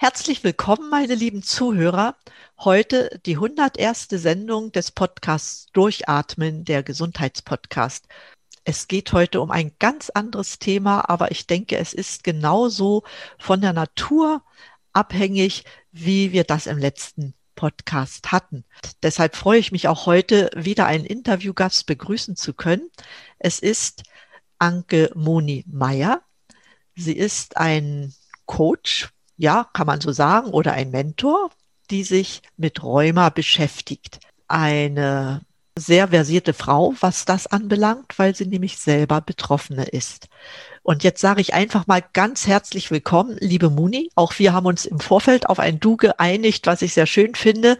Herzlich willkommen, meine lieben Zuhörer. Heute die 101. Sendung des Podcasts Durchatmen, der Gesundheitspodcast. Es geht heute um ein ganz anderes Thema, aber ich denke, es ist genauso von der Natur abhängig, wie wir das im letzten Podcast hatten. Deshalb freue ich mich auch heute wieder einen Interviewgast begrüßen zu können. Es ist Anke Moni Meyer. Sie ist ein Coach, ja, kann man so sagen, oder ein Mentor, die sich mit Rheuma beschäftigt. Eine sehr versierte Frau, was das anbelangt, weil sie nämlich selber Betroffene ist. Und jetzt sage ich einfach mal ganz herzlich willkommen, liebe Muni. Auch wir haben uns im Vorfeld auf ein Du geeinigt, was ich sehr schön finde.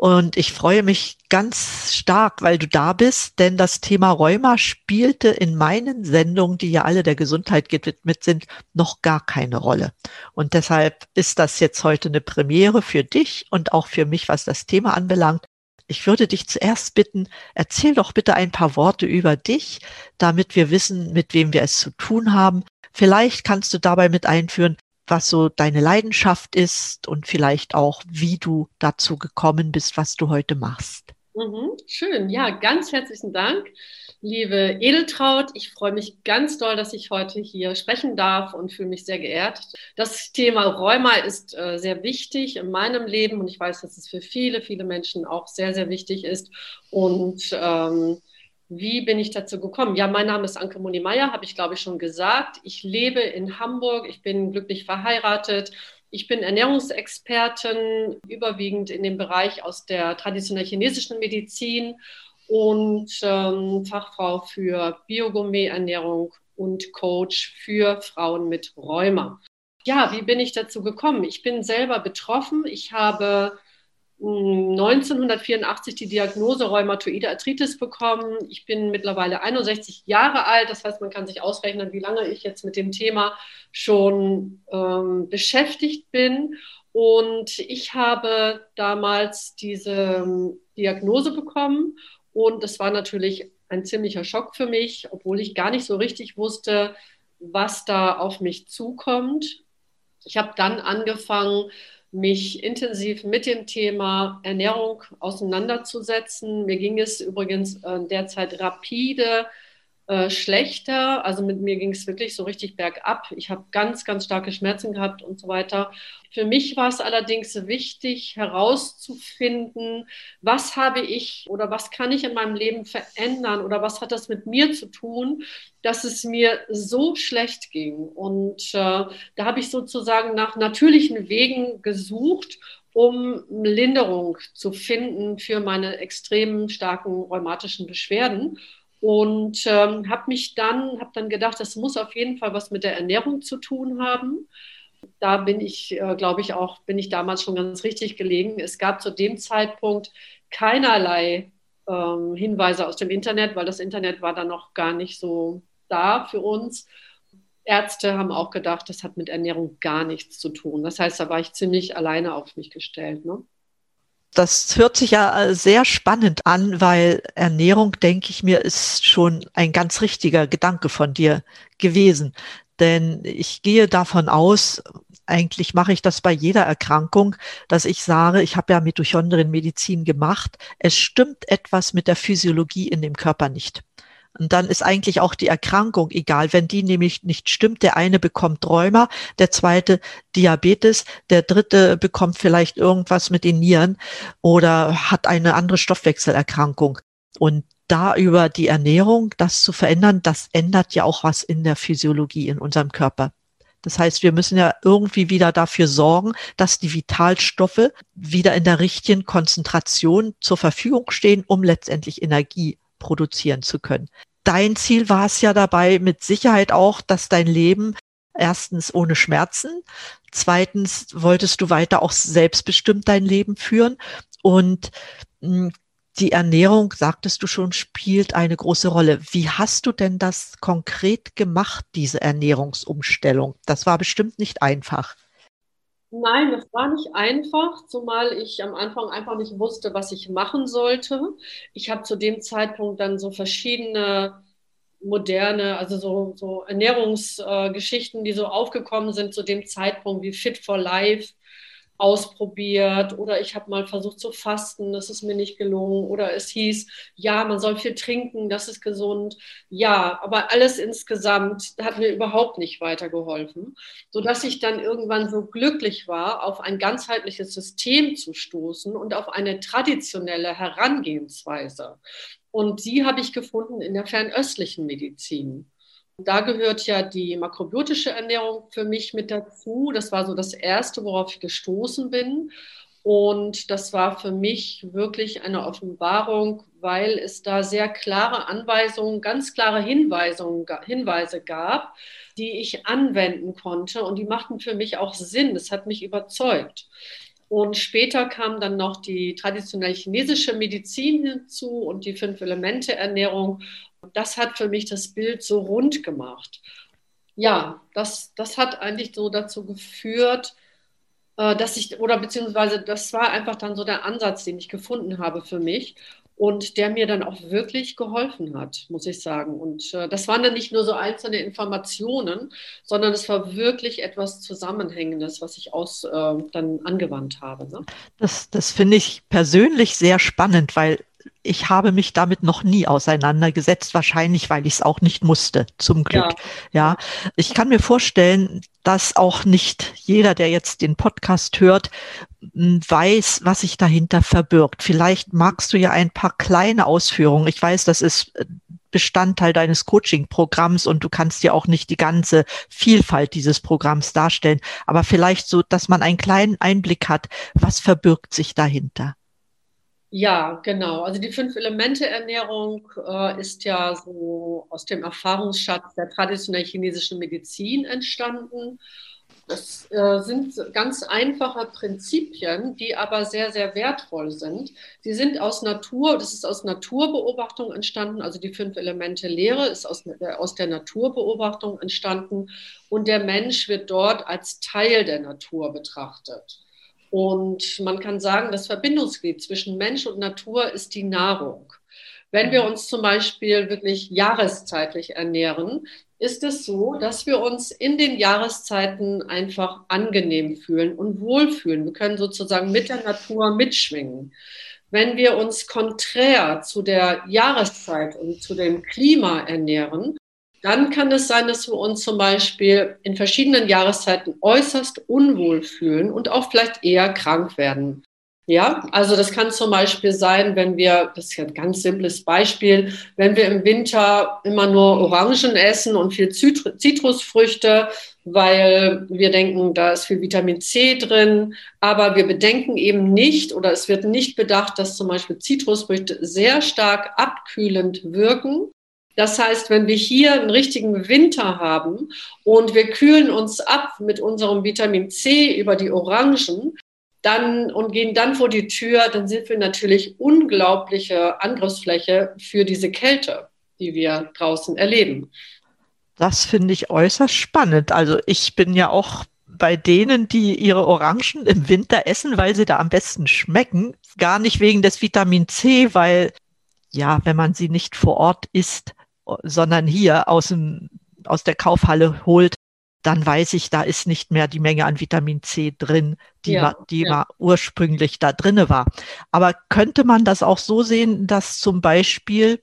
Und ich freue mich ganz stark, weil du da bist, denn das Thema Rheuma spielte in meinen Sendungen, die ja alle der Gesundheit gewidmet sind, noch gar keine Rolle. Und deshalb ist das jetzt heute eine Premiere für dich und auch für mich, was das Thema anbelangt. Ich würde dich zuerst bitten, erzähl doch bitte ein paar Worte über dich, damit wir wissen, mit wem wir es zu tun haben. Vielleicht kannst du dabei mit einführen, was so deine Leidenschaft ist und vielleicht auch, wie du dazu gekommen bist, was du heute machst. Mhm, schön, ja, ganz herzlichen Dank, liebe Edeltraut. Ich freue mich ganz doll, dass ich heute hier sprechen darf und fühle mich sehr geehrt. Das Thema Rheuma ist äh, sehr wichtig in meinem Leben und ich weiß, dass es für viele, viele Menschen auch sehr, sehr wichtig ist. Und ähm, wie bin ich dazu gekommen? Ja, mein Name ist Anke Moni Meyer, habe ich glaube ich schon gesagt. Ich lebe in Hamburg, ich bin glücklich verheiratet. Ich bin Ernährungsexpertin, überwiegend in dem Bereich aus der traditionell chinesischen Medizin und ähm, Fachfrau für Biogourmet-Ernährung und Coach für Frauen mit Rheuma. Ja, wie bin ich dazu gekommen? Ich bin selber betroffen. Ich habe 1984 die Diagnose Rheumatoide Arthritis bekommen. Ich bin mittlerweile 61 Jahre alt. Das heißt, man kann sich ausrechnen, wie lange ich jetzt mit dem Thema schon ähm, beschäftigt bin. Und ich habe damals diese ähm, Diagnose bekommen. Und das war natürlich ein ziemlicher Schock für mich, obwohl ich gar nicht so richtig wusste, was da auf mich zukommt. Ich habe dann angefangen, mich intensiv mit dem Thema Ernährung auseinanderzusetzen. Mir ging es übrigens äh, derzeit rapide äh, schlechter. Also mit mir ging es wirklich so richtig bergab. Ich habe ganz, ganz starke Schmerzen gehabt und so weiter. Für mich war es allerdings wichtig herauszufinden, was habe ich oder was kann ich in meinem Leben verändern oder was hat das mit mir zu tun, dass es mir so schlecht ging. Und äh, da habe ich sozusagen nach natürlichen Wegen gesucht um Linderung zu finden für meine extrem starken rheumatischen Beschwerden und ähm, habe mich dann, habe dann gedacht, das muss auf jeden Fall was mit der Ernährung zu tun haben. Da bin ich, äh, glaube ich, auch, bin ich damals schon ganz richtig gelegen. Es gab zu dem Zeitpunkt keinerlei ähm, Hinweise aus dem Internet, weil das Internet war dann noch gar nicht so da für uns. Ärzte haben auch gedacht, das hat mit Ernährung gar nichts zu tun. Das heißt, da war ich ziemlich alleine auf mich gestellt. Ne? Das hört sich ja äh, sehr spannend an, weil Ernährung, denke ich mir, ist schon ein ganz richtiger Gedanke von dir gewesen. Denn ich gehe davon aus, eigentlich mache ich das bei jeder Erkrankung, dass ich sage, ich habe ja Mitochondrienmedizin gemacht, es stimmt etwas mit der Physiologie in dem Körper nicht. Und dann ist eigentlich auch die Erkrankung egal. Wenn die nämlich nicht stimmt, der eine bekommt Rheuma, der zweite Diabetes, der dritte bekommt vielleicht irgendwas mit den Nieren oder hat eine andere Stoffwechselerkrankung. Und da über die Ernährung das zu verändern, das ändert ja auch was in der Physiologie in unserem Körper. Das heißt, wir müssen ja irgendwie wieder dafür sorgen, dass die Vitalstoffe wieder in der richtigen Konzentration zur Verfügung stehen, um letztendlich Energie produzieren zu können dein Ziel war es ja dabei mit Sicherheit auch, dass dein Leben erstens ohne Schmerzen, zweitens wolltest du weiter auch selbstbestimmt dein Leben führen und hm, die Ernährung, sagtest du schon, spielt eine große Rolle. Wie hast du denn das konkret gemacht, diese Ernährungsumstellung? Das war bestimmt nicht einfach. Nein, das war nicht einfach, zumal ich am Anfang einfach nicht wusste, was ich machen sollte. Ich habe zu dem Zeitpunkt dann so verschiedene moderne, also so, so Ernährungsgeschichten, äh, die so aufgekommen sind zu dem Zeitpunkt wie Fit for Life ausprobiert oder ich habe mal versucht zu fasten, das ist mir nicht gelungen oder es hieß, ja, man soll viel trinken, das ist gesund. Ja, aber alles insgesamt hat mir überhaupt nicht weitergeholfen, sodass ich dann irgendwann so glücklich war, auf ein ganzheitliches System zu stoßen und auf eine traditionelle Herangehensweise. Und die habe ich gefunden in der fernöstlichen Medizin. Da gehört ja die makrobiotische Ernährung für mich mit dazu. Das war so das Erste, worauf ich gestoßen bin. Und das war für mich wirklich eine Offenbarung, weil es da sehr klare Anweisungen, ganz klare Hinweisungen, Hinweise gab, die ich anwenden konnte. Und die machten für mich auch Sinn. Das hat mich überzeugt. Und später kam dann noch die traditionelle chinesische Medizin hinzu und die Fünf-Elemente-Ernährung. Das hat für mich das Bild so rund gemacht. Ja, das, das hat eigentlich so dazu geführt, äh, dass ich, oder beziehungsweise das war einfach dann so der Ansatz, den ich gefunden habe für mich und der mir dann auch wirklich geholfen hat, muss ich sagen. Und äh, das waren dann nicht nur so einzelne Informationen, sondern es war wirklich etwas Zusammenhängendes, was ich aus, äh, dann angewandt habe. Ne? Das, das finde ich persönlich sehr spannend, weil ich habe mich damit noch nie auseinandergesetzt, wahrscheinlich, weil ich es auch nicht musste, zum Glück. Ja. ja, ich kann mir vorstellen, dass auch nicht jeder, der jetzt den Podcast hört, weiß, was sich dahinter verbirgt. Vielleicht magst du ja ein paar kleine Ausführungen. Ich weiß, das ist äh, Bestandteil deines Coaching-Programms und du kannst ja auch nicht die ganze Vielfalt dieses Programms darstellen, aber vielleicht so, dass man einen kleinen Einblick hat, was verbirgt sich dahinter. Ja, genau. Also die Fünf-Elemente-Ernährung äh, ist ja so aus dem Erfahrungsschatz der traditionellen chinesischen Medizin entstanden. Das äh, sind ganz einfache Prinzipien, die aber sehr, sehr wertvoll sind. Sie sind aus Natur, das ist aus Naturbeobachtung entstanden, also die Fünf-Elemente-Lehre ist aus, äh, aus der Naturbeobachtung entstanden und der Mensch wird dort als Teil der Natur betrachtet. Und man kann sagen, das Verbindungsglied zwischen Mensch und Natur ist die Nahrung. Wenn wir uns zum Beispiel wirklich jahreszeitlich ernähren, ist es so, dass wir uns in den Jahreszeiten einfach angenehm fühlen und wohlfühlen. Wir können sozusagen mit der Natur mitschwingen. Wenn wir uns konträr zu der Jahreszeit und zu dem Klima ernähren, dann kann es sein, dass wir uns zum Beispiel in verschiedenen Jahreszeiten äußerst unwohl fühlen und auch vielleicht eher krank werden. Ja, also das kann zum Beispiel sein, wenn wir, das ist ja ein ganz simples Beispiel, wenn wir im Winter immer nur Orangen essen und viel Zitrusfrüchte, weil wir denken, da ist viel Vitamin C drin, aber wir bedenken eben nicht oder es wird nicht bedacht, dass zum Beispiel Zitrusfrüchte sehr stark abkühlend wirken das heißt, wenn wir hier einen richtigen Winter haben und wir kühlen uns ab mit unserem Vitamin C über die Orangen, dann und gehen dann vor die Tür, dann sind wir natürlich unglaubliche Angriffsfläche für diese Kälte, die wir draußen erleben. Das finde ich äußerst spannend. Also ich bin ja auch bei denen, die ihre Orangen im Winter essen, weil sie da am besten schmecken. Gar nicht wegen des Vitamin C, weil ja, wenn man sie nicht vor Ort isst, sondern hier aus, dem, aus der Kaufhalle holt, dann weiß ich, da ist nicht mehr die Menge an Vitamin C drin, die, ja, war, die ja. war ursprünglich da drinne war. Aber könnte man das auch so sehen, dass zum Beispiel,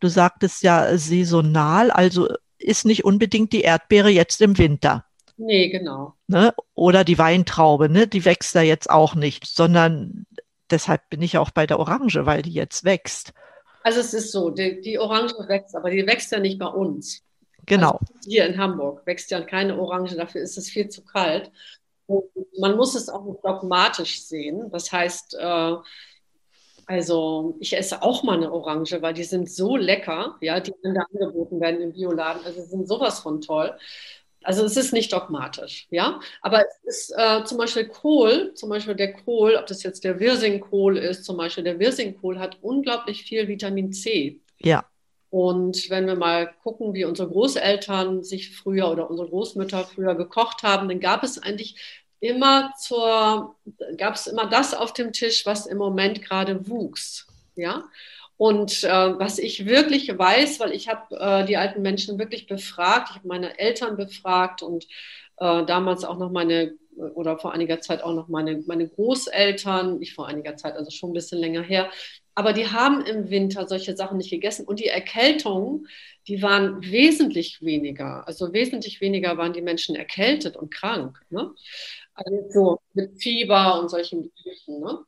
du sagtest ja saisonal, also ist nicht unbedingt die Erdbeere jetzt im Winter. Nee, genau. Ne? Oder die Weintraube, ne? die wächst da jetzt auch nicht, sondern deshalb bin ich auch bei der Orange, weil die jetzt wächst. Also es ist so, die, die Orange wächst, aber die wächst ja nicht bei uns. Genau. Also hier in Hamburg wächst ja keine Orange, dafür ist es viel zu kalt. Und man muss es auch dogmatisch sehen. Das heißt, äh, also ich esse auch mal eine Orange, weil die sind so lecker, ja, die dann da angeboten werden im Bioladen. Also sind sowas von toll. Also es ist nicht dogmatisch, ja. Aber es ist äh, zum Beispiel Kohl, zum Beispiel der Kohl, ob das jetzt der Wirsingkohl ist, zum Beispiel der Wirsingkohl hat unglaublich viel Vitamin C. Ja. Und wenn wir mal gucken, wie unsere Großeltern sich früher oder unsere Großmütter früher gekocht haben, dann gab es eigentlich immer zur, gab es immer das auf dem Tisch, was im Moment gerade wuchs. Ja. Und äh, was ich wirklich weiß, weil ich habe äh, die alten Menschen wirklich befragt, ich habe meine Eltern befragt und äh, damals auch noch meine oder vor einiger Zeit auch noch meine, meine Großeltern, nicht vor einiger Zeit, also schon ein bisschen länger her, aber die haben im Winter solche Sachen nicht gegessen und die Erkältungen, die waren wesentlich weniger. Also wesentlich weniger waren die Menschen erkältet und krank. Ne? Also so mit Fieber und solchen Geschichten. Ne?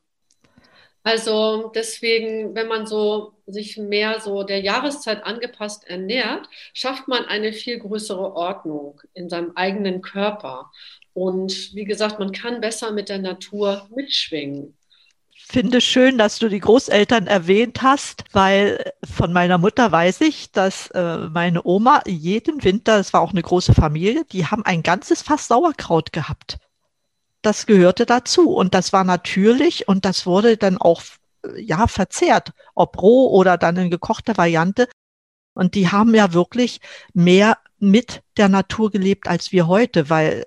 Also deswegen, wenn man so sich mehr so der Jahreszeit angepasst ernährt, schafft man eine viel größere Ordnung in seinem eigenen Körper. Und wie gesagt, man kann besser mit der Natur mitschwingen finde schön, dass du die Großeltern erwähnt hast, weil von meiner Mutter weiß ich, dass äh, meine Oma jeden Winter, es war auch eine große Familie, die haben ein ganzes Fass Sauerkraut gehabt. Das gehörte dazu und das war natürlich und das wurde dann auch äh, ja verzehrt, ob roh oder dann in gekochter Variante. Und die haben ja wirklich mehr mit der Natur gelebt als wir heute, weil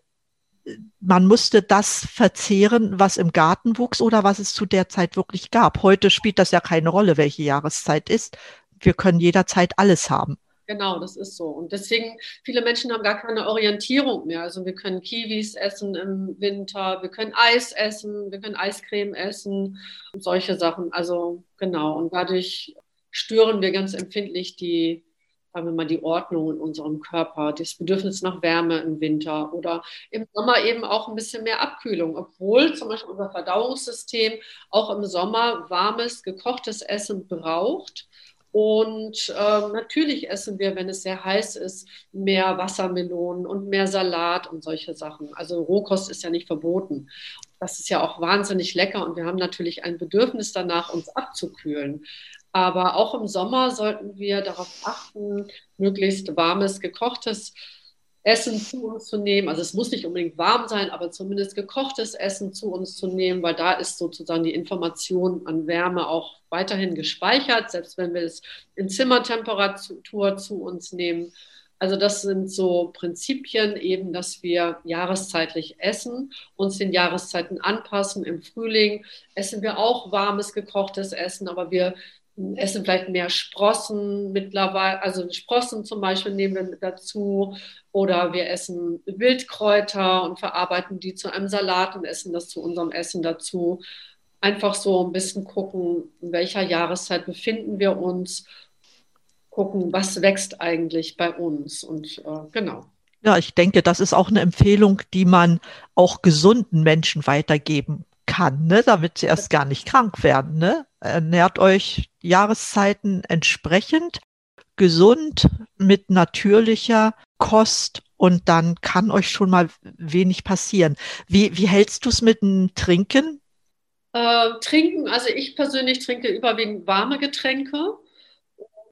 man musste das verzehren, was im Garten wuchs oder was es zu der Zeit wirklich gab. Heute spielt das ja keine Rolle, welche Jahreszeit ist. Wir können jederzeit alles haben. Genau, das ist so. Und deswegen, viele Menschen haben gar keine Orientierung mehr. Also wir können Kiwis essen im Winter, wir können Eis essen, wir können Eiscreme essen und solche Sachen. Also genau. Und dadurch stören wir ganz empfindlich die sagen wir mal, die Ordnung in unserem Körper, das Bedürfnis nach Wärme im Winter oder im Sommer eben auch ein bisschen mehr Abkühlung, obwohl zum Beispiel unser Verdauungssystem auch im Sommer warmes, gekochtes Essen braucht. Und äh, natürlich essen wir, wenn es sehr heiß ist, mehr Wassermelonen und mehr Salat und solche Sachen. Also Rohkost ist ja nicht verboten. Das ist ja auch wahnsinnig lecker und wir haben natürlich ein Bedürfnis danach, uns abzukühlen. Aber auch im Sommer sollten wir darauf achten, möglichst warmes, gekochtes Essen zu uns zu nehmen. Also es muss nicht unbedingt warm sein, aber zumindest gekochtes Essen zu uns zu nehmen, weil da ist sozusagen die Information an Wärme auch weiterhin gespeichert, selbst wenn wir es in Zimmertemperatur zu uns nehmen. Also das sind so Prinzipien eben, dass wir jahreszeitlich essen, uns den Jahreszeiten anpassen. Im Frühling essen wir auch warmes, gekochtes Essen, aber wir essen vielleicht mehr Sprossen mittlerweile, also Sprossen zum Beispiel nehmen wir dazu oder wir essen Wildkräuter und verarbeiten die zu einem Salat und essen das zu unserem Essen dazu. Einfach so ein bisschen gucken, in welcher Jahreszeit befinden wir uns, gucken, was wächst eigentlich bei uns und äh, genau. Ja, ich denke, das ist auch eine Empfehlung, die man auch gesunden Menschen weitergeben kann, ne, damit sie erst gar nicht krank werden. Ne? Ernährt euch Jahreszeiten entsprechend, gesund, mit natürlicher Kost und dann kann euch schon mal wenig passieren. Wie, wie hältst du es mit dem Trinken? Äh, trinken, also ich persönlich trinke überwiegend warme Getränke.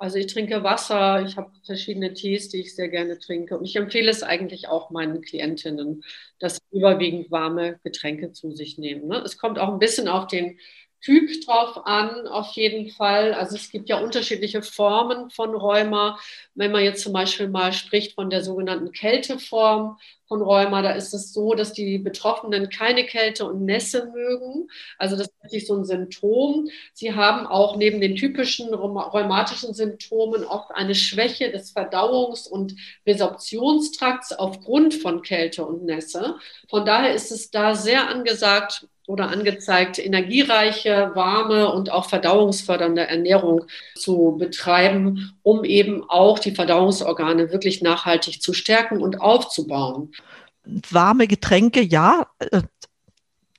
Also ich trinke Wasser, ich habe verschiedene Tees, die ich sehr gerne trinke. Und ich empfehle es eigentlich auch meinen Klientinnen, dass sie überwiegend warme Getränke zu sich nehmen. Ne? Es kommt auch ein bisschen auf den Typ drauf an, auf jeden Fall. Also es gibt ja unterschiedliche Formen von Rheuma. Wenn man jetzt zum Beispiel mal spricht von der sogenannten Kälteform von Rheuma, da ist es so, dass die Betroffenen keine Kälte und Nässe mögen. Also das ist wirklich so ein Symptom. Sie haben auch neben den typischen rheumatischen Symptomen oft eine Schwäche des Verdauungs- und Resorptionstrakts aufgrund von Kälte und Nässe. Von daher ist es da sehr angesagt, oder angezeigt, energiereiche, warme und auch verdauungsfördernde Ernährung zu betreiben, um eben auch die Verdauungsorgane wirklich nachhaltig zu stärken und aufzubauen. Warme Getränke, ja, äh,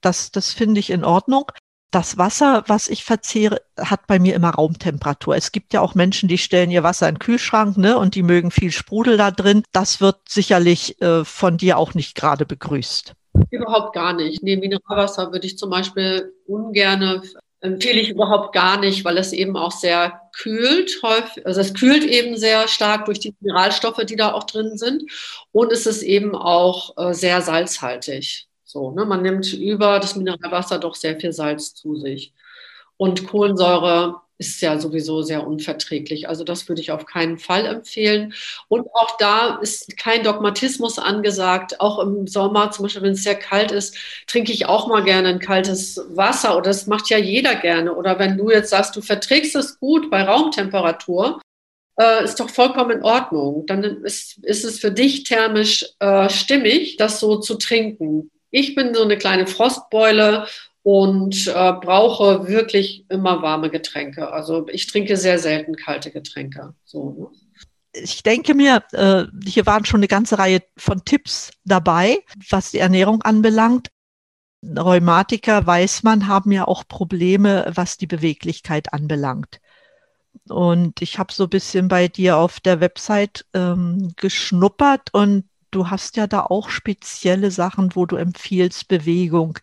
das, das finde ich in Ordnung. Das Wasser, was ich verzehre, hat bei mir immer Raumtemperatur. Es gibt ja auch Menschen, die stellen ihr Wasser in den Kühlschrank, ne, und die mögen viel Sprudel da drin. Das wird sicherlich äh, von dir auch nicht gerade begrüßt. Überhaupt gar nicht. Nee, Mineralwasser würde ich zum Beispiel ungerne empfehle ich überhaupt gar nicht, weil es eben auch sehr kühlt, häufig, also es kühlt eben sehr stark durch die Mineralstoffe, die da auch drin sind. Und es ist eben auch äh, sehr salzhaltig. So, ne? Man nimmt über das Mineralwasser doch sehr viel Salz zu sich. Und Kohlensäure ist ja sowieso sehr unverträglich. Also das würde ich auf keinen Fall empfehlen. Und auch da ist kein Dogmatismus angesagt. Auch im Sommer, zum Beispiel, wenn es sehr kalt ist, trinke ich auch mal gerne ein kaltes Wasser. Oder das macht ja jeder gerne. Oder wenn du jetzt sagst, du verträgst es gut bei Raumtemperatur, äh, ist doch vollkommen in Ordnung. Dann ist, ist es für dich thermisch äh, stimmig, das so zu trinken. Ich bin so eine kleine Frostbeule und äh, brauche wirklich immer warme Getränke. Also ich trinke sehr selten kalte Getränke. So, ne? ich denke mir, äh, hier waren schon eine ganze Reihe von Tipps dabei, was die Ernährung anbelangt. Rheumatiker, weiß man, haben ja auch Probleme, was die Beweglichkeit anbelangt. Und ich habe so ein bisschen bei dir auf der Website ähm, geschnuppert und du hast ja da auch spezielle Sachen, wo du empfiehlst, Bewegung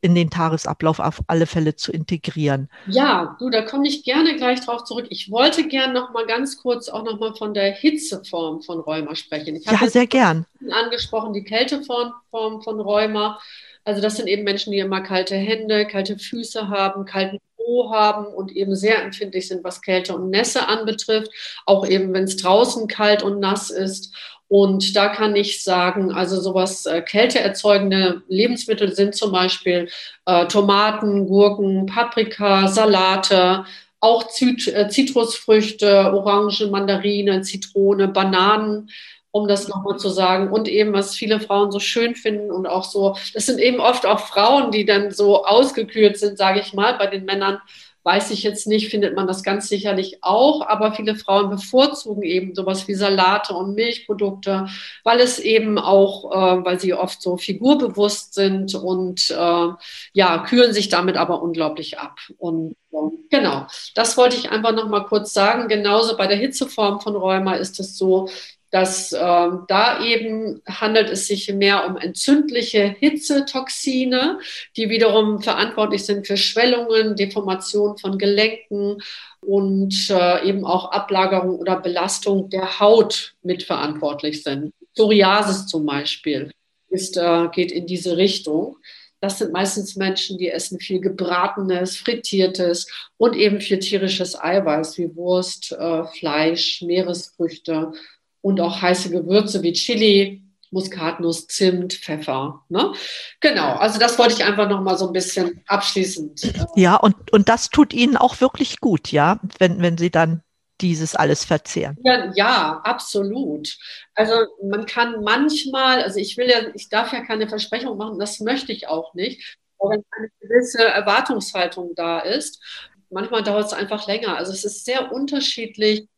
in den Tagesablauf auf alle Fälle zu integrieren. Ja, du, da komme ich gerne gleich drauf zurück. Ich wollte gerne noch mal ganz kurz auch noch mal von der Hitzeform von Rheuma sprechen. Ich ja, sehr gern. Angesprochen die Kälteform von Rheuma. Also das sind eben Menschen, die immer kalte Hände, kalte Füße haben, kalten Po haben und eben sehr empfindlich sind, was Kälte und Nässe anbetrifft. Auch eben, wenn es draußen kalt und nass ist. Und da kann ich sagen, also sowas äh, kälteerzeugende Lebensmittel sind zum Beispiel äh, Tomaten, Gurken, Paprika, Salate, auch Zit äh, Zitrusfrüchte, Orangen, Mandarinen, Zitrone, Bananen, um das nochmal zu sagen. Und eben, was viele Frauen so schön finden und auch so, das sind eben oft auch Frauen, die dann so ausgekühlt sind, sage ich mal, bei den Männern weiß ich jetzt nicht, findet man das ganz sicherlich auch, aber viele Frauen bevorzugen eben sowas wie Salate und Milchprodukte, weil es eben auch, äh, weil sie oft so figurbewusst sind und äh, ja, kühlen sich damit aber unglaublich ab. Und äh, genau, das wollte ich einfach noch mal kurz sagen. Genauso bei der Hitzeform von Rheuma ist es so, dass äh, da eben handelt es sich mehr um entzündliche Hitzetoxine, die wiederum verantwortlich sind für Schwellungen, Deformation von Gelenken und äh, eben auch Ablagerung oder Belastung der Haut mitverantwortlich sind. Psoriasis zum Beispiel ist, äh, geht in diese Richtung. Das sind meistens Menschen, die essen viel gebratenes, frittiertes und eben viel tierisches Eiweiß wie Wurst, äh, Fleisch, Meeresfrüchte und auch heiße Gewürze wie Chili, Muskatnuss, Zimt, Pfeffer. Ne? Genau, also das wollte ich einfach noch mal so ein bisschen abschließend. Äh, ja, und, und das tut Ihnen auch wirklich gut, ja, wenn, wenn Sie dann dieses alles verzehren. Ja, ja, absolut. Also man kann manchmal, also ich will ja, ich darf ja keine Versprechung machen, das möchte ich auch nicht, aber wenn eine gewisse Erwartungshaltung da ist, manchmal dauert es einfach länger. Also es ist sehr unterschiedlich,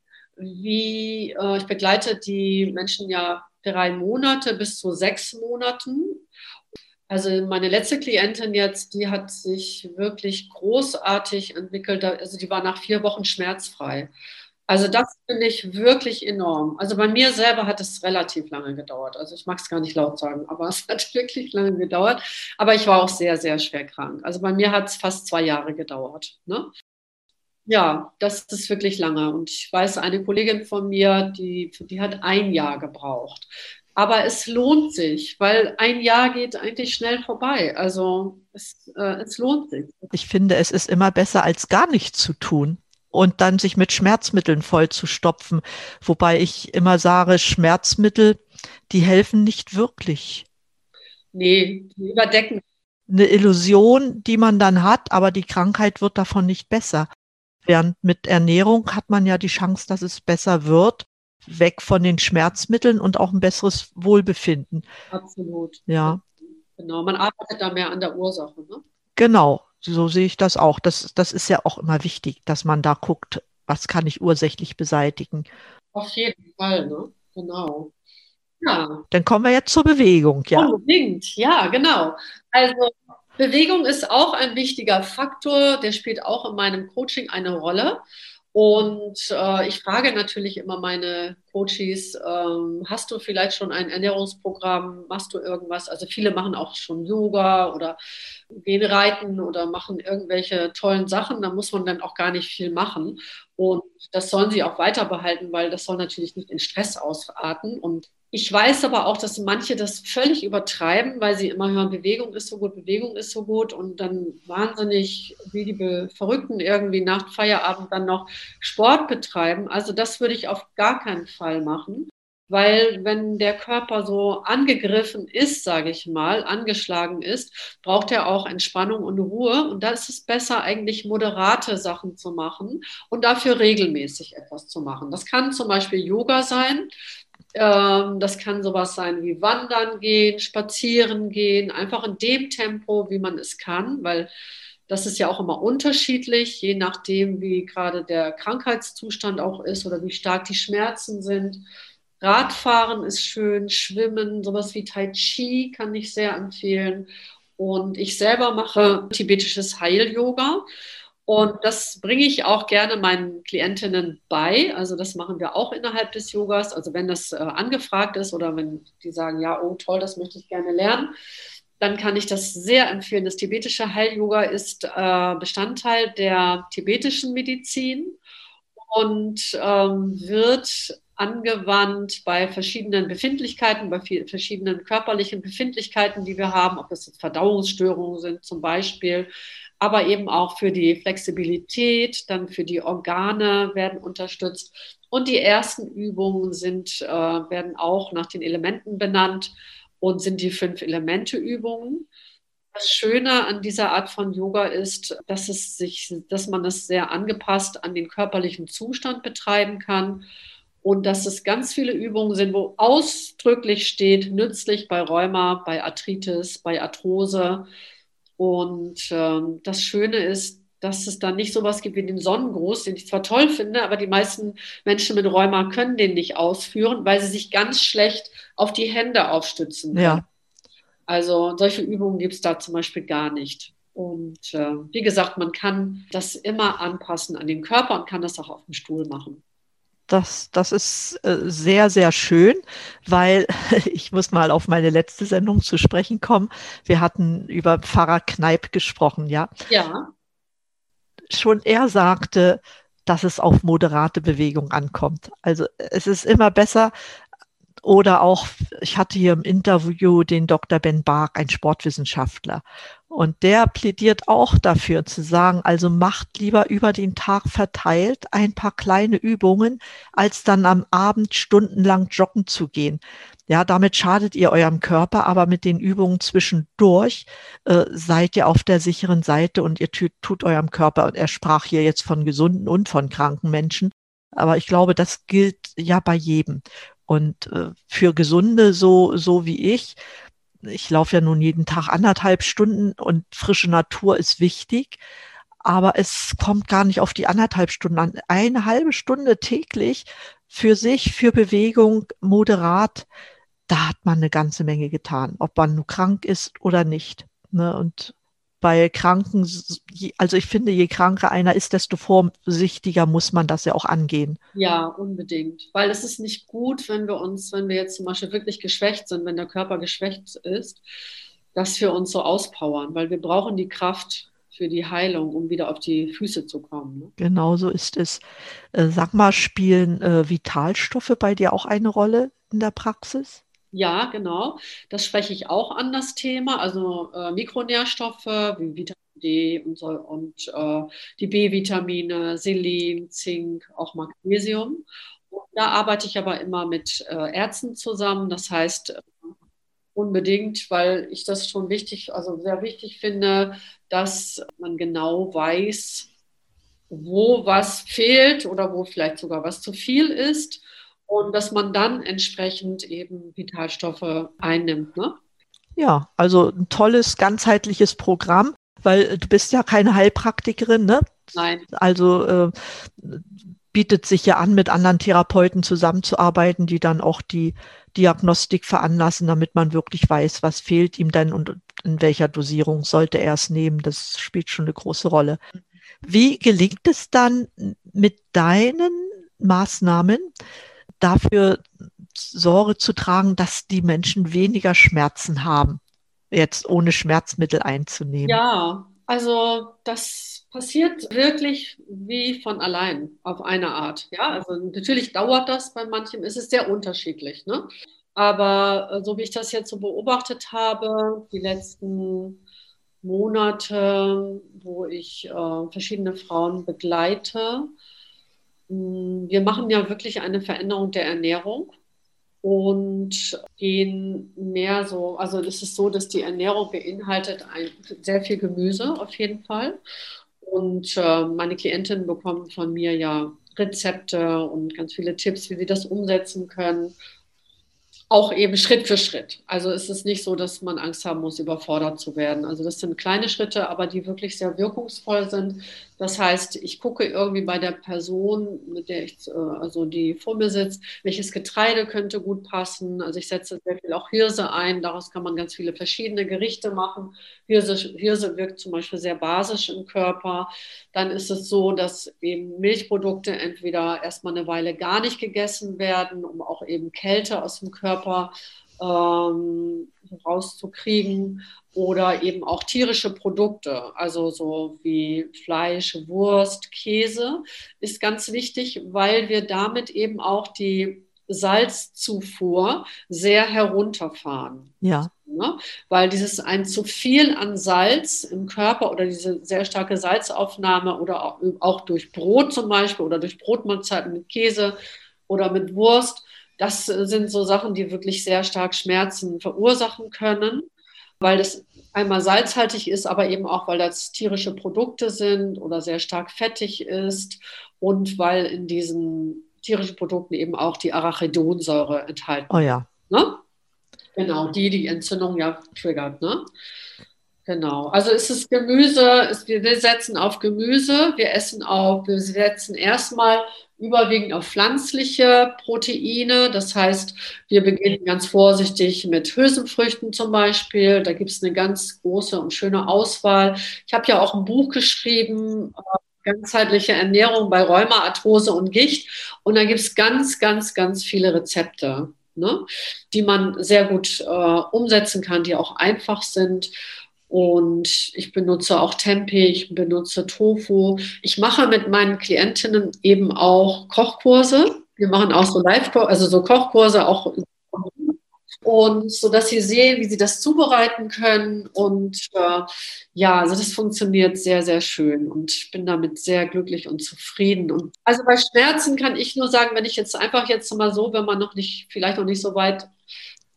wie äh, ich begleite die Menschen ja drei Monate bis zu sechs Monaten. Also meine letzte Klientin jetzt, die hat sich wirklich großartig entwickelt. Also die war nach vier Wochen schmerzfrei. Also das finde ich wirklich enorm. Also bei mir selber hat es relativ lange gedauert. Also ich mag es gar nicht laut sagen, aber es hat wirklich lange gedauert. Aber ich war auch sehr, sehr schwer krank. Also bei mir hat es fast zwei Jahre gedauert. Ne? Ja, das ist wirklich lange. Und ich weiß, eine Kollegin von mir, die, die hat ein Jahr gebraucht. Aber es lohnt sich, weil ein Jahr geht eigentlich schnell vorbei. Also es, äh, es lohnt sich. Ich finde, es ist immer besser, als gar nichts zu tun und dann sich mit Schmerzmitteln vollzustopfen. Wobei ich immer sage, Schmerzmittel, die helfen nicht wirklich. Nee, die überdecken. Eine Illusion, die man dann hat, aber die Krankheit wird davon nicht besser. Während mit Ernährung hat man ja die Chance, dass es besser wird, weg von den Schmerzmitteln und auch ein besseres Wohlbefinden. Absolut. Ja. Genau, man arbeitet da mehr an der Ursache. Ne? Genau, so sehe ich das auch. Das, das ist ja auch immer wichtig, dass man da guckt, was kann ich ursächlich beseitigen. Auf jeden Fall, ne? Genau. Ja. Dann kommen wir jetzt zur Bewegung, ja. Unbedingt, ja, genau. Also Bewegung ist auch ein wichtiger Faktor, der spielt auch in meinem Coaching eine Rolle. Und äh, ich frage natürlich immer meine Coaches, ähm, hast du vielleicht schon ein Ernährungsprogramm, machst du irgendwas? Also viele machen auch schon Yoga oder gehen reiten oder machen irgendwelche tollen Sachen. Da muss man dann auch gar nicht viel machen. Und das sollen sie auch weiter behalten, weil das soll natürlich nicht in Stress ausarten. Und Ich weiß aber auch, dass manche das völlig übertreiben, weil sie immer hören, Bewegung ist so gut, Bewegung ist so gut und dann wahnsinnig wie die Verrückten irgendwie nach Feierabend dann noch Sport betreiben. Also das würde ich auf gar keinen Fall machen, weil wenn der Körper so angegriffen ist, sage ich mal, angeschlagen ist, braucht er auch Entspannung und Ruhe und da ist es besser eigentlich moderate Sachen zu machen und dafür regelmäßig etwas zu machen. Das kann zum Beispiel Yoga sein das kann sowas sein wie Wandern gehen, Spazieren gehen, einfach in dem Tempo, wie man es kann, weil das ist ja auch immer unterschiedlich, je nachdem, wie gerade der Krankheitszustand auch ist oder wie stark die Schmerzen sind. Radfahren ist schön, Schwimmen, sowas wie Tai Chi kann ich sehr empfehlen. Und ich selber mache tibetisches Heil-Yoga. Und das bringe ich auch gerne meinen Klientinnen bei. Also das machen wir auch innerhalb des Yogas. Also wenn das äh, angefragt ist oder wenn die sagen, ja, oh toll, das möchte ich gerne lernen, dann kann ich das sehr empfehlen. Das tibetische Heil-Yoga ist äh, Bestandteil der tibetischen Medizin und ähm, wird angewandt bei verschiedenen Befindlichkeiten, bei verschiedenen körperlichen Befindlichkeiten, die wir haben, ob das jetzt Verdauungsstörungen sind zum Beispiel, aber eben auch für die Flexibilität, dann für die Organe werden unterstützt. Und die ersten Übungen sind, äh, werden auch nach den Elementen benannt und sind die fünf Elemente-Übungen. Das Schöne an dieser Art von Yoga ist, dass, es sich, dass man es sehr angepasst an den körperlichen Zustand betreiben kann und dass es ganz viele Übungen sind, wo ausdrücklich steht, nützlich bei Rheuma, bei Arthritis, bei Arthrose, und ähm, das Schöne ist, dass es dann nicht sowas gibt wie den Sonnengruß, den ich zwar toll finde, aber die meisten Menschen mit Rheuma können den nicht ausführen, weil sie sich ganz schlecht auf die Hände aufstützen. Ja. Also solche Übungen gibt es da zum Beispiel gar nicht. Und äh, wie gesagt, man kann das immer anpassen an den Körper und kann das auch auf dem Stuhl machen. Das, das ist äh, sehr, sehr schön, weil ich muss mal auf meine letzte Sendung zu sprechen kommen. Wir hatten über Pfarrer Kneip gesprochen, ja? Ja. Schon er sagte, dass es auf moderate Bewegung ankommt. Also es ist immer besser, oder auch, ich hatte hier im Interview den Dr. Ben Bark, ein Sportwissenschaftler. Und der plädiert auch dafür zu sagen, also macht lieber über den Tag verteilt ein paar kleine Übungen, als dann am Abend stundenlang joggen zu gehen. Ja, damit schadet ihr eurem Körper, aber mit den Übungen zwischendurch äh, seid ihr auf der sicheren Seite und ihr tut, tut eurem Körper, und er sprach hier jetzt von gesunden und von kranken Menschen, aber ich glaube, das gilt ja bei jedem. Und äh, für Gesunde, so, so wie ich, ich laufe ja nun jeden Tag anderthalb Stunden und frische Natur ist wichtig. Aber es kommt gar nicht auf die anderthalb Stunden an. Eine halbe Stunde täglich für sich, für Bewegung, moderat, da hat man eine ganze Menge getan, ob man nur krank ist oder nicht. Ne? Und bei Kranken, also ich finde, je kranker einer ist, desto vorsichtiger muss man das ja auch angehen. Ja, unbedingt. Weil es ist nicht gut, wenn wir uns, wenn wir jetzt zum Beispiel wirklich geschwächt sind, wenn der Körper geschwächt ist, dass wir uns so auspowern, weil wir brauchen die Kraft für die Heilung, um wieder auf die Füße zu kommen. Ne? Genau so ist es. Äh, sag mal, spielen äh, Vitalstoffe bei dir auch eine Rolle in der Praxis? Ja, genau. Das spreche ich auch an, das Thema. Also äh, Mikronährstoffe wie Vitamin D und, so, und äh, die B-Vitamine, Selen, Zink, auch Magnesium. Und da arbeite ich aber immer mit äh, Ärzten zusammen. Das heißt, äh, unbedingt, weil ich das schon wichtig, also sehr wichtig finde, dass man genau weiß, wo was fehlt oder wo vielleicht sogar was zu viel ist und dass man dann entsprechend eben Vitalstoffe einnimmt. Ne? Ja, also ein tolles, ganzheitliches Programm, weil du bist ja keine Heilpraktikerin, ne? Nein. Also äh, bietet sich ja an, mit anderen Therapeuten zusammenzuarbeiten, die dann auch die Diagnostik veranlassen, damit man wirklich weiß, was fehlt ihm denn und in welcher Dosierung sollte er es nehmen. Das spielt schon eine große Rolle. Wie gelingt es dann mit deinen Maßnahmen, dafür Sorge zu tragen, dass die Menschen weniger Schmerzen haben, jetzt ohne Schmerzmittel einzunehmen? Ja, also das passiert wirklich wie von allein auf eine Art. Ja, also natürlich dauert das bei manchem, ist es sehr unterschiedlich. Ne? Aber äh, so wie ich das jetzt so beobachtet habe, die letzten Monate, wo ich äh, verschiedene Frauen begleite, wir machen ja wirklich eine Veränderung der Ernährung und gehen mehr so, also es ist so, dass die Ernährung beinhaltet ein, sehr viel Gemüse auf jeden Fall. Und äh, meine Klientinnen bekommen von mir ja Rezepte und ganz viele Tipps, wie sie das umsetzen können auch eben Schritt für Schritt. Also es ist nicht so, dass man Angst haben muss, überfordert zu werden. Also das sind kleine Schritte, aber die wirklich sehr wirkungsvoll sind. Das heißt, ich gucke irgendwie bei der Person, mit der ich, äh, also die vor mir sitzt, welches Getreide könnte gut passen. Also ich setze sehr viel auch Hirse ein. Daraus kann man ganz viele verschiedene Gerichte machen. Hirse, Hirse wirkt zum Beispiel sehr basisch im Körper. Dann ist es so, dass eben Milchprodukte entweder erstmal eine Weile gar nicht gegessen werden, um auch eben Kälte aus dem Körper Körper ähm, rauszukriegen oder eben auch tierische Produkte, also so wie Fleisch, Wurst, Käse, ist ganz wichtig, weil wir damit eben auch die Salzzufuhr sehr herunterfahren. Ja. Ne? Weil dieses ein zu viel an Salz im Körper oder diese sehr starke Salzaufnahme oder auch, auch durch Brot zum Beispiel oder durch Brotmahlzeiten mit Käse oder mit Wurst das sind so Sachen, die wirklich sehr stark Schmerzen verursachen können, weil das einmal salzhaltig ist, aber eben auch, weil das tierische Produkte sind oder sehr stark fettig ist und weil in diesen tierischen Produkten eben auch die Arachidonsäure enthalten. Oh ja. Ne? Genau, die die Entzündung ja triggert. Ne? Genau. Also ist es Gemüse, ist, wir setzen auf Gemüse, wir essen auf, wir setzen erstmal überwiegend auf pflanzliche Proteine. Das heißt, wir beginnen ganz vorsichtig mit Hülsenfrüchten zum Beispiel. Da gibt es eine ganz große und schöne Auswahl. Ich habe ja auch ein Buch geschrieben, äh, ganzheitliche Ernährung bei Rheuma, Arthrose und Gicht. Und da gibt es ganz, ganz, ganz viele Rezepte, ne, die man sehr gut äh, umsetzen kann, die auch einfach sind. Und ich benutze auch Tempeh, ich benutze Tofu. Ich mache mit meinen Klientinnen eben auch Kochkurse. Wir machen auch so Live, also so Kochkurse auch und so dass sie sehen, wie sie das zubereiten können. Und äh, ja, also das funktioniert sehr, sehr schön und ich bin damit sehr glücklich und zufrieden. Und also bei Schmerzen kann ich nur sagen, wenn ich jetzt einfach jetzt mal so, wenn man noch nicht, vielleicht noch nicht so weit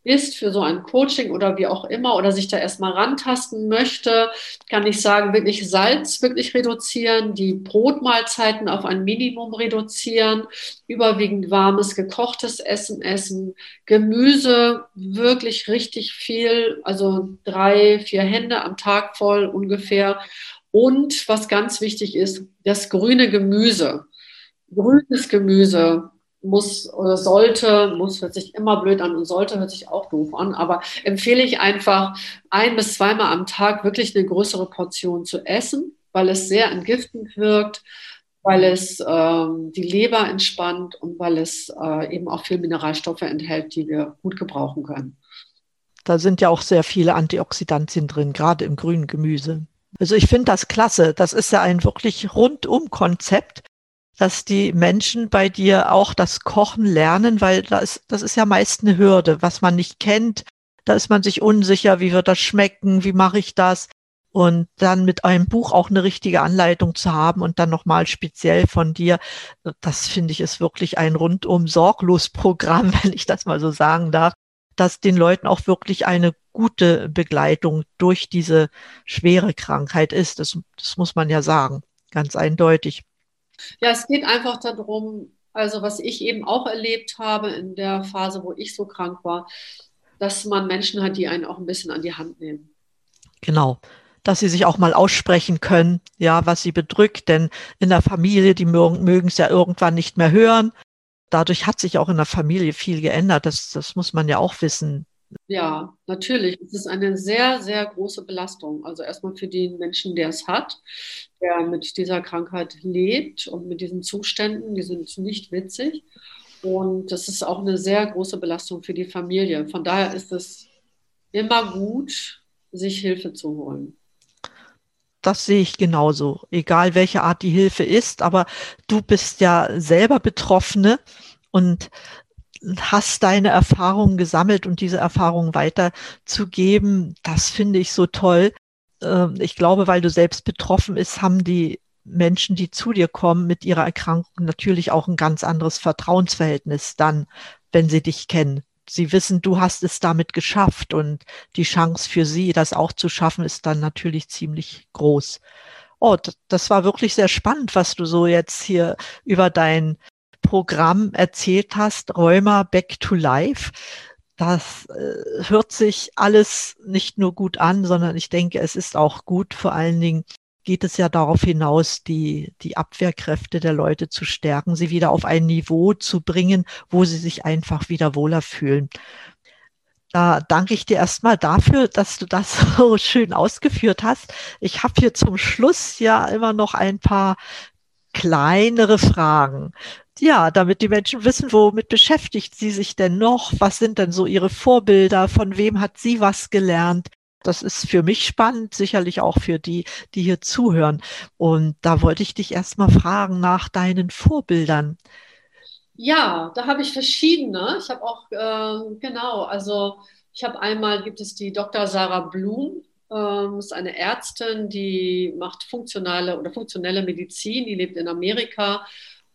ist für so ein Coaching oder wie auch immer oder sich da erstmal rantasten möchte, kann ich sagen, wirklich Salz wirklich reduzieren, die Brotmahlzeiten auf ein Minimum reduzieren, überwiegend warmes, gekochtes Essen essen, Gemüse wirklich richtig viel, also drei, vier Hände am Tag voll ungefähr. Und was ganz wichtig ist, das grüne Gemüse. Grünes Gemüse, muss oder sollte, muss hört sich immer blöd an und sollte hört sich auch doof an, aber empfehle ich einfach ein bis zweimal am Tag wirklich eine größere Portion zu essen, weil es sehr entgiftend wirkt, weil es ähm, die Leber entspannt und weil es äh, eben auch viel Mineralstoffe enthält, die wir gut gebrauchen können. Da sind ja auch sehr viele Antioxidantien drin, gerade im grünen Gemüse. Also ich finde das klasse. Das ist ja ein wirklich rundum Konzept dass die Menschen bei dir auch das Kochen lernen, weil da ist, das ist ja meist eine Hürde, was man nicht kennt. Da ist man sich unsicher, wie wird das schmecken, wie mache ich das? Und dann mit einem Buch auch eine richtige Anleitung zu haben und dann nochmal speziell von dir, das finde ich ist wirklich ein rundum sorglos Programm, wenn ich das mal so sagen darf, dass den Leuten auch wirklich eine gute Begleitung durch diese schwere Krankheit ist. Das, das muss man ja sagen, ganz eindeutig. Ja, es geht einfach darum, also was ich eben auch erlebt habe in der Phase, wo ich so krank war, dass man Menschen hat, die einen auch ein bisschen an die Hand nehmen. Genau. Dass sie sich auch mal aussprechen können, ja, was sie bedrückt, denn in der Familie, die mögen es ja irgendwann nicht mehr hören. Dadurch hat sich auch in der Familie viel geändert. Das, das muss man ja auch wissen. Ja, natürlich. Es ist eine sehr, sehr große Belastung. Also erstmal für den Menschen, der es hat, der mit dieser Krankheit lebt und mit diesen Zuständen, die sind nicht witzig. Und das ist auch eine sehr große Belastung für die Familie. Von daher ist es immer gut, sich Hilfe zu holen. Das sehe ich genauso, egal welche Art die Hilfe ist. Aber du bist ja selber Betroffene und hast deine Erfahrungen gesammelt und diese Erfahrungen weiterzugeben. Das finde ich so toll. Ähm, ich glaube, weil du selbst betroffen bist, haben die Menschen, die zu dir kommen mit ihrer Erkrankung, natürlich auch ein ganz anderes Vertrauensverhältnis dann, wenn sie dich kennen. Sie wissen, du hast es damit geschafft und die Chance für sie, das auch zu schaffen, ist dann natürlich ziemlich groß. Oh, das war wirklich sehr spannend, was du so jetzt hier über dein Programm erzählt hast, Rheuma Back to Life. Das äh, hört sich alles nicht nur gut an, sondern ich denke, es ist auch gut. Vor allen Dingen geht es ja darauf hinaus, die, die Abwehrkräfte der Leute zu stärken, sie wieder auf ein Niveau zu bringen, wo sie sich einfach wieder wohler fühlen. Da danke ich dir erstmal dafür, dass du das so schön ausgeführt hast. Ich habe hier zum Schluss ja immer noch ein paar kleinere Fragen ja, damit die Menschen wissen, womit beschäftigt sie sich denn noch? Was sind denn so ihre Vorbilder? Von wem hat sie was gelernt? Das ist für mich spannend, sicherlich auch für die, die hier zuhören. Und da wollte ich dich erstmal fragen nach deinen Vorbildern. Ja, da habe ich verschiedene. Ich habe auch, äh, genau, also ich habe einmal, gibt es die Dr. Sarah Blum, ähm, ist eine Ärztin, die macht funktionale oder funktionelle Medizin, die lebt in Amerika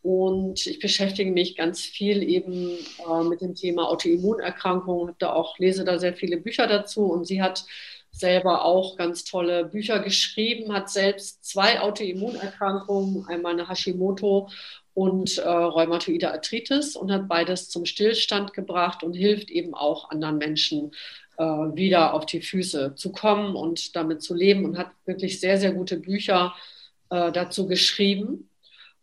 und ich beschäftige mich ganz viel eben äh, mit dem Thema Autoimmunerkrankungen, habe da auch, lese da sehr viele Bücher dazu und sie hat selber auch ganz tolle Bücher geschrieben, hat selbst zwei Autoimmunerkrankungen, einmal eine Hashimoto und äh, rheumatoide Arthritis und hat beides zum Stillstand gebracht und hilft eben auch anderen Menschen äh, wieder auf die Füße zu kommen und damit zu leben und hat wirklich sehr, sehr gute Bücher äh, dazu geschrieben.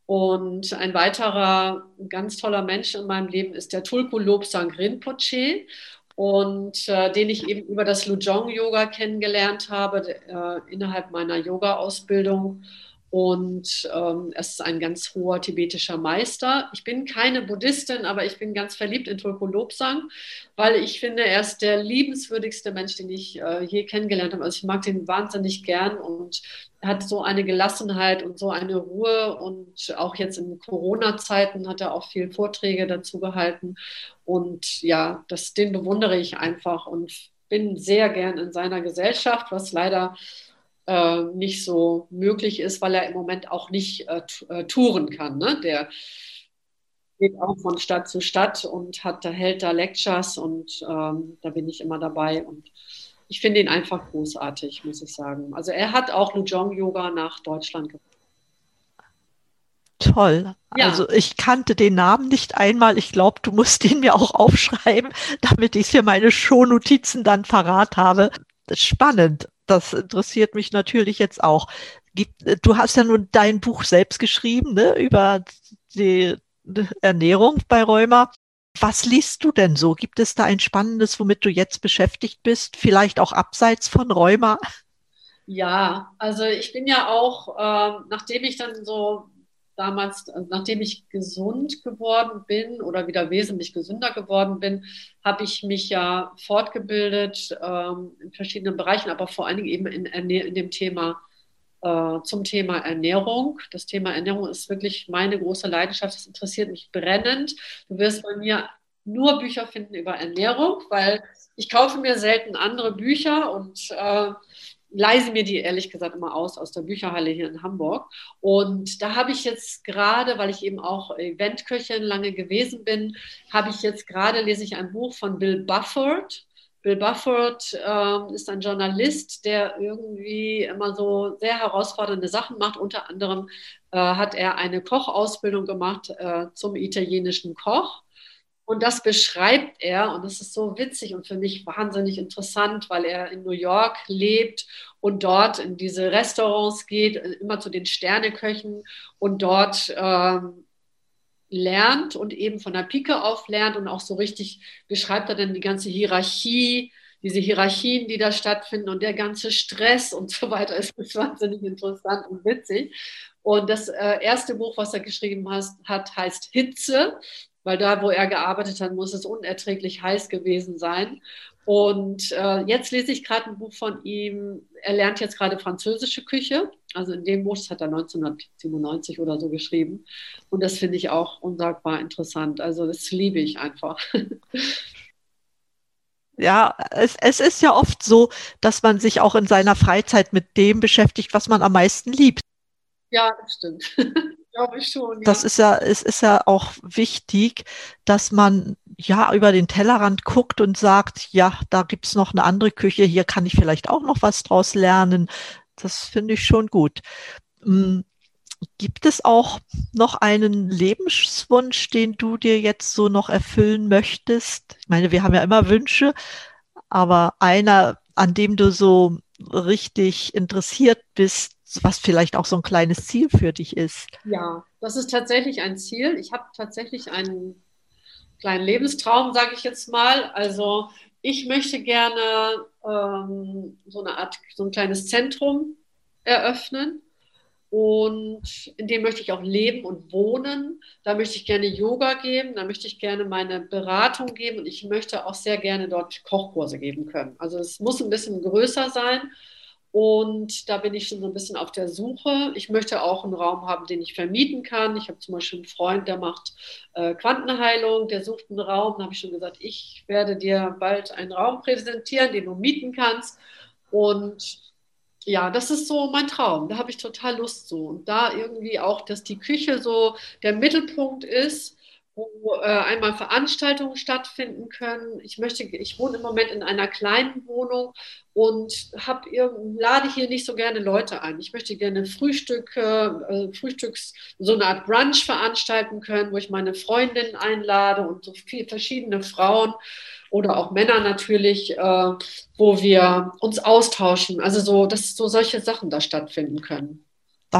Und ein weiterer ganz toller Mensch in meinem Leben ist der Tulku Lobsang Rinpoche und äh, den ich eben über das Lujong Yoga kennengelernt habe äh, innerhalb meiner Yoga-Ausbildung. Und ähm, es ist ein ganz hoher tibetischer Meister. Ich bin keine Buddhistin, aber ich bin ganz verliebt in Tulku Lobsang, weil ich finde, er ist der liebenswürdigste Mensch, den ich äh, je kennengelernt habe. Also ich mag den wahnsinnig gern und hat so eine Gelassenheit und so eine Ruhe. Und auch jetzt in Corona-Zeiten hat er auch viel Vorträge dazu gehalten. Und ja, das, den bewundere ich einfach und bin sehr gern in seiner Gesellschaft, was leider äh, nicht so möglich ist, weil er im Moment auch nicht äh, äh, touren kann. Ne? Der geht auch von Stadt zu Stadt und hat, hält da Lectures und ähm, da bin ich immer dabei und ich finde ihn einfach großartig, muss ich sagen. Also er hat auch Lujong Yoga nach Deutschland gebracht. Toll. Ja. Also ich kannte den Namen nicht einmal. Ich glaube, du musst ihn mir auch aufschreiben, damit ich für meine Shownotizen dann parat habe. Spannend das interessiert mich natürlich jetzt auch. Du hast ja nun dein Buch selbst geschrieben ne, über die Ernährung bei Rheuma. Was liest du denn so? Gibt es da ein spannendes, womit du jetzt beschäftigt bist? Vielleicht auch abseits von Rheuma? Ja, also ich bin ja auch, äh, nachdem ich dann so damals, also nachdem ich gesund geworden bin oder wieder wesentlich gesünder geworden bin, habe ich mich ja fortgebildet ähm, in verschiedenen Bereichen, aber vor allen Dingen eben in, in dem Thema äh, zum Thema Ernährung. Das Thema Ernährung ist wirklich meine große Leidenschaft. Das interessiert mich brennend. Du wirst bei mir nur Bücher finden über Ernährung, weil ich kaufe mir selten andere Bücher und äh, leise mir die ehrlich gesagt immer aus aus der Bücherhalle hier in Hamburg. Und da habe ich jetzt gerade, weil ich eben auch Eventköchin lange gewesen bin, habe ich jetzt gerade, lese ich ein Buch von Bill Bufford. Bill Bufford äh, ist ein Journalist, der irgendwie immer so sehr herausfordernde Sachen macht. Unter anderem äh, hat er eine Kochausbildung gemacht äh, zum italienischen Koch. Und das beschreibt er und das ist so witzig und für mich wahnsinnig interessant, weil er in New York lebt und dort in diese Restaurants geht, immer zu den Sterneköchen und dort ähm, lernt und eben von der Pike auf lernt und auch so richtig beschreibt er dann die ganze Hierarchie, diese Hierarchien, die da stattfinden und der ganze Stress und so weiter. Es ist wahnsinnig interessant und witzig. Und das äh, erste Buch, was er geschrieben hat, hat heißt Hitze weil da, wo er gearbeitet hat, muss es unerträglich heiß gewesen sein. Und äh, jetzt lese ich gerade ein Buch von ihm. Er lernt jetzt gerade französische Küche. Also in dem Buch, das hat er 1997 oder so geschrieben. Und das finde ich auch unsagbar interessant. Also das liebe ich einfach. Ja, es, es ist ja oft so, dass man sich auch in seiner Freizeit mit dem beschäftigt, was man am meisten liebt. Ja, das stimmt. Glaube ich schon. Ja. Das ist ja, es ist ja auch wichtig, dass man ja über den Tellerrand guckt und sagt, ja, da gibt's noch eine andere Küche, hier kann ich vielleicht auch noch was draus lernen. Das finde ich schon gut. Hm, gibt es auch noch einen Lebenswunsch, den du dir jetzt so noch erfüllen möchtest? Ich meine, wir haben ja immer Wünsche, aber einer, an dem du so richtig interessiert bist, was vielleicht auch so ein kleines Ziel für dich ist. Ja, das ist tatsächlich ein Ziel. Ich habe tatsächlich einen kleinen Lebenstraum, sage ich jetzt mal. Also ich möchte gerne ähm, so eine Art, so ein kleines Zentrum eröffnen. Und in dem möchte ich auch leben und wohnen. Da möchte ich gerne Yoga geben, da möchte ich gerne meine Beratung geben und ich möchte auch sehr gerne dort Kochkurse geben können. Also es muss ein bisschen größer sein und da bin ich schon so ein bisschen auf der Suche. Ich möchte auch einen Raum haben, den ich vermieten kann. Ich habe zum Beispiel einen Freund, der macht äh, Quantenheilung, der sucht einen Raum. Da habe ich schon gesagt, ich werde dir bald einen Raum präsentieren, den du mieten kannst. Und ja, das ist so mein Traum. Da habe ich total Lust so. Und da irgendwie auch, dass die Küche so der Mittelpunkt ist wo äh, einmal Veranstaltungen stattfinden können. Ich möchte, ich wohne im Moment in einer kleinen Wohnung und hab, lade hier nicht so gerne Leute ein. Ich möchte gerne Frühstücke, äh, Frühstücks, so eine Art Brunch veranstalten können, wo ich meine Freundinnen einlade und so viele verschiedene Frauen oder auch Männer natürlich, äh, wo wir uns austauschen. Also so, dass so solche Sachen da stattfinden können.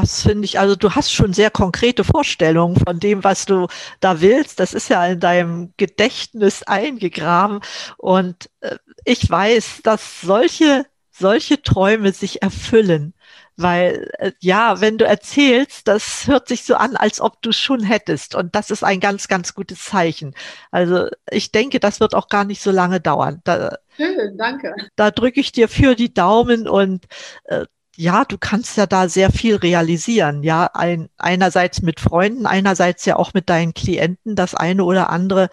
Das finde ich, also du hast schon sehr konkrete Vorstellungen von dem, was du da willst. Das ist ja in deinem Gedächtnis eingegraben. Und äh, ich weiß, dass solche, solche Träume sich erfüllen. Weil, äh, ja, wenn du erzählst, das hört sich so an, als ob du es schon hättest. Und das ist ein ganz, ganz gutes Zeichen. Also ich denke, das wird auch gar nicht so lange dauern. Da, Schön, danke. Da drücke ich dir für die Daumen und äh, ja, du kannst ja da sehr viel realisieren. Ja, ein, einerseits mit Freunden, einerseits ja auch mit deinen Klienten das eine oder andere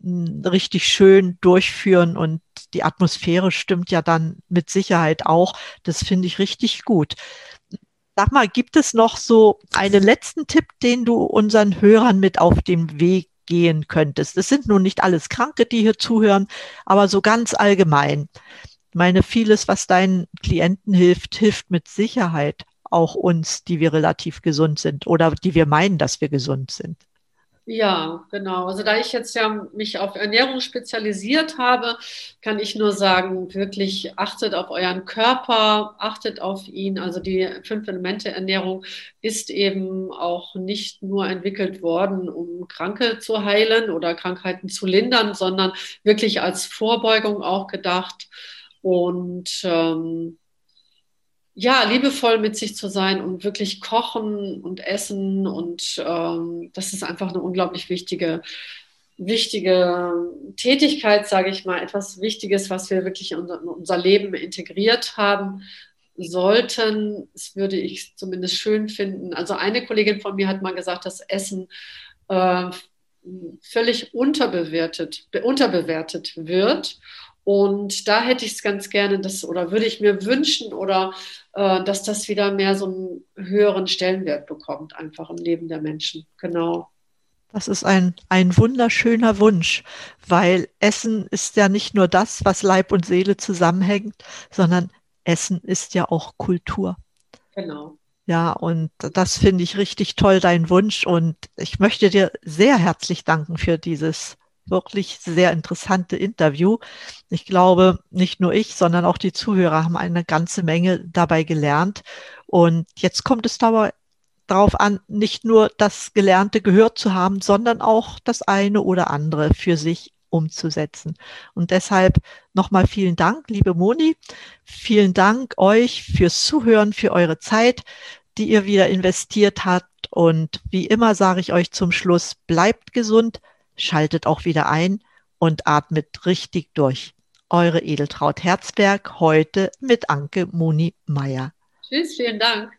hm, richtig schön durchführen und die Atmosphäre stimmt ja dann mit Sicherheit auch. Das finde ich richtig gut. Sag mal, gibt es noch so einen letzten Tipp, den du unseren Hörern mit auf dem Weg gehen könntest? Es sind nun nicht alles Kranke, die hier zuhören, aber so ganz allgemein. Meine, vieles, was deinen Klienten hilft, hilft mit Sicherheit auch uns, die wir relativ gesund sind oder die wir meinen, dass wir gesund sind. Ja, genau. Also da ich jetzt ja mich auf Ernährung spezialisiert habe, kann ich nur sagen, wirklich achtet auf euren Körper, achtet auf ihn. Also die Fünf-Elemente-Ernährung ist eben auch nicht nur entwickelt worden, um Kranke zu heilen oder Krankheiten zu lindern, sondern wirklich als Vorbeugung auch gedacht und ähm, ja, liebevoll mit sich zu sein und wirklich kochen und essen. Und ähm, das ist einfach eine unglaublich wichtige, wichtige Tätigkeit, sage ich mal, etwas Wichtiges, was wir wirklich in unser, Leben integriert haben sollten. Das würde ich zumindest schön finden. Also eine Kollegin von mir hat mal gesagt, dass Essen äh, völlig unterbewertet, unterbewertet wird. Und da hätte ich es ganz gerne, das, oder würde ich mir wünschen, oder äh, dass das wieder mehr so einen höheren Stellenwert bekommt, einfach im Leben der Menschen. Genau. Das ist ein, ein wunderschöner Wunsch, weil Essen ist ja nicht nur das, was Leib und Seele zusammenhängt, sondern Essen ist ja auch Kultur. Genau. Ja, und das finde ich richtig toll, dein Wunsch. Und ich möchte dir sehr herzlich danken für dieses wirklich sehr interessante Interview. Ich glaube, nicht nur ich, sondern auch die Zuhörer haben eine ganze Menge dabei gelernt. Und jetzt kommt es dabei darauf an, nicht nur das Gelernte gehört zu haben, sondern auch das eine oder andere für sich umzusetzen. Und deshalb nochmal vielen Dank, liebe Moni. Vielen Dank euch fürs Zuhören, für eure Zeit, die ihr wieder investiert habt. Und wie immer sage ich euch zum Schluss, bleibt gesund, schaltet auch wieder ein und atmet richtig durch. Eure Edeltraut Herzberg heute mit Anke Muni Meier. Tschüss, vielen Dank.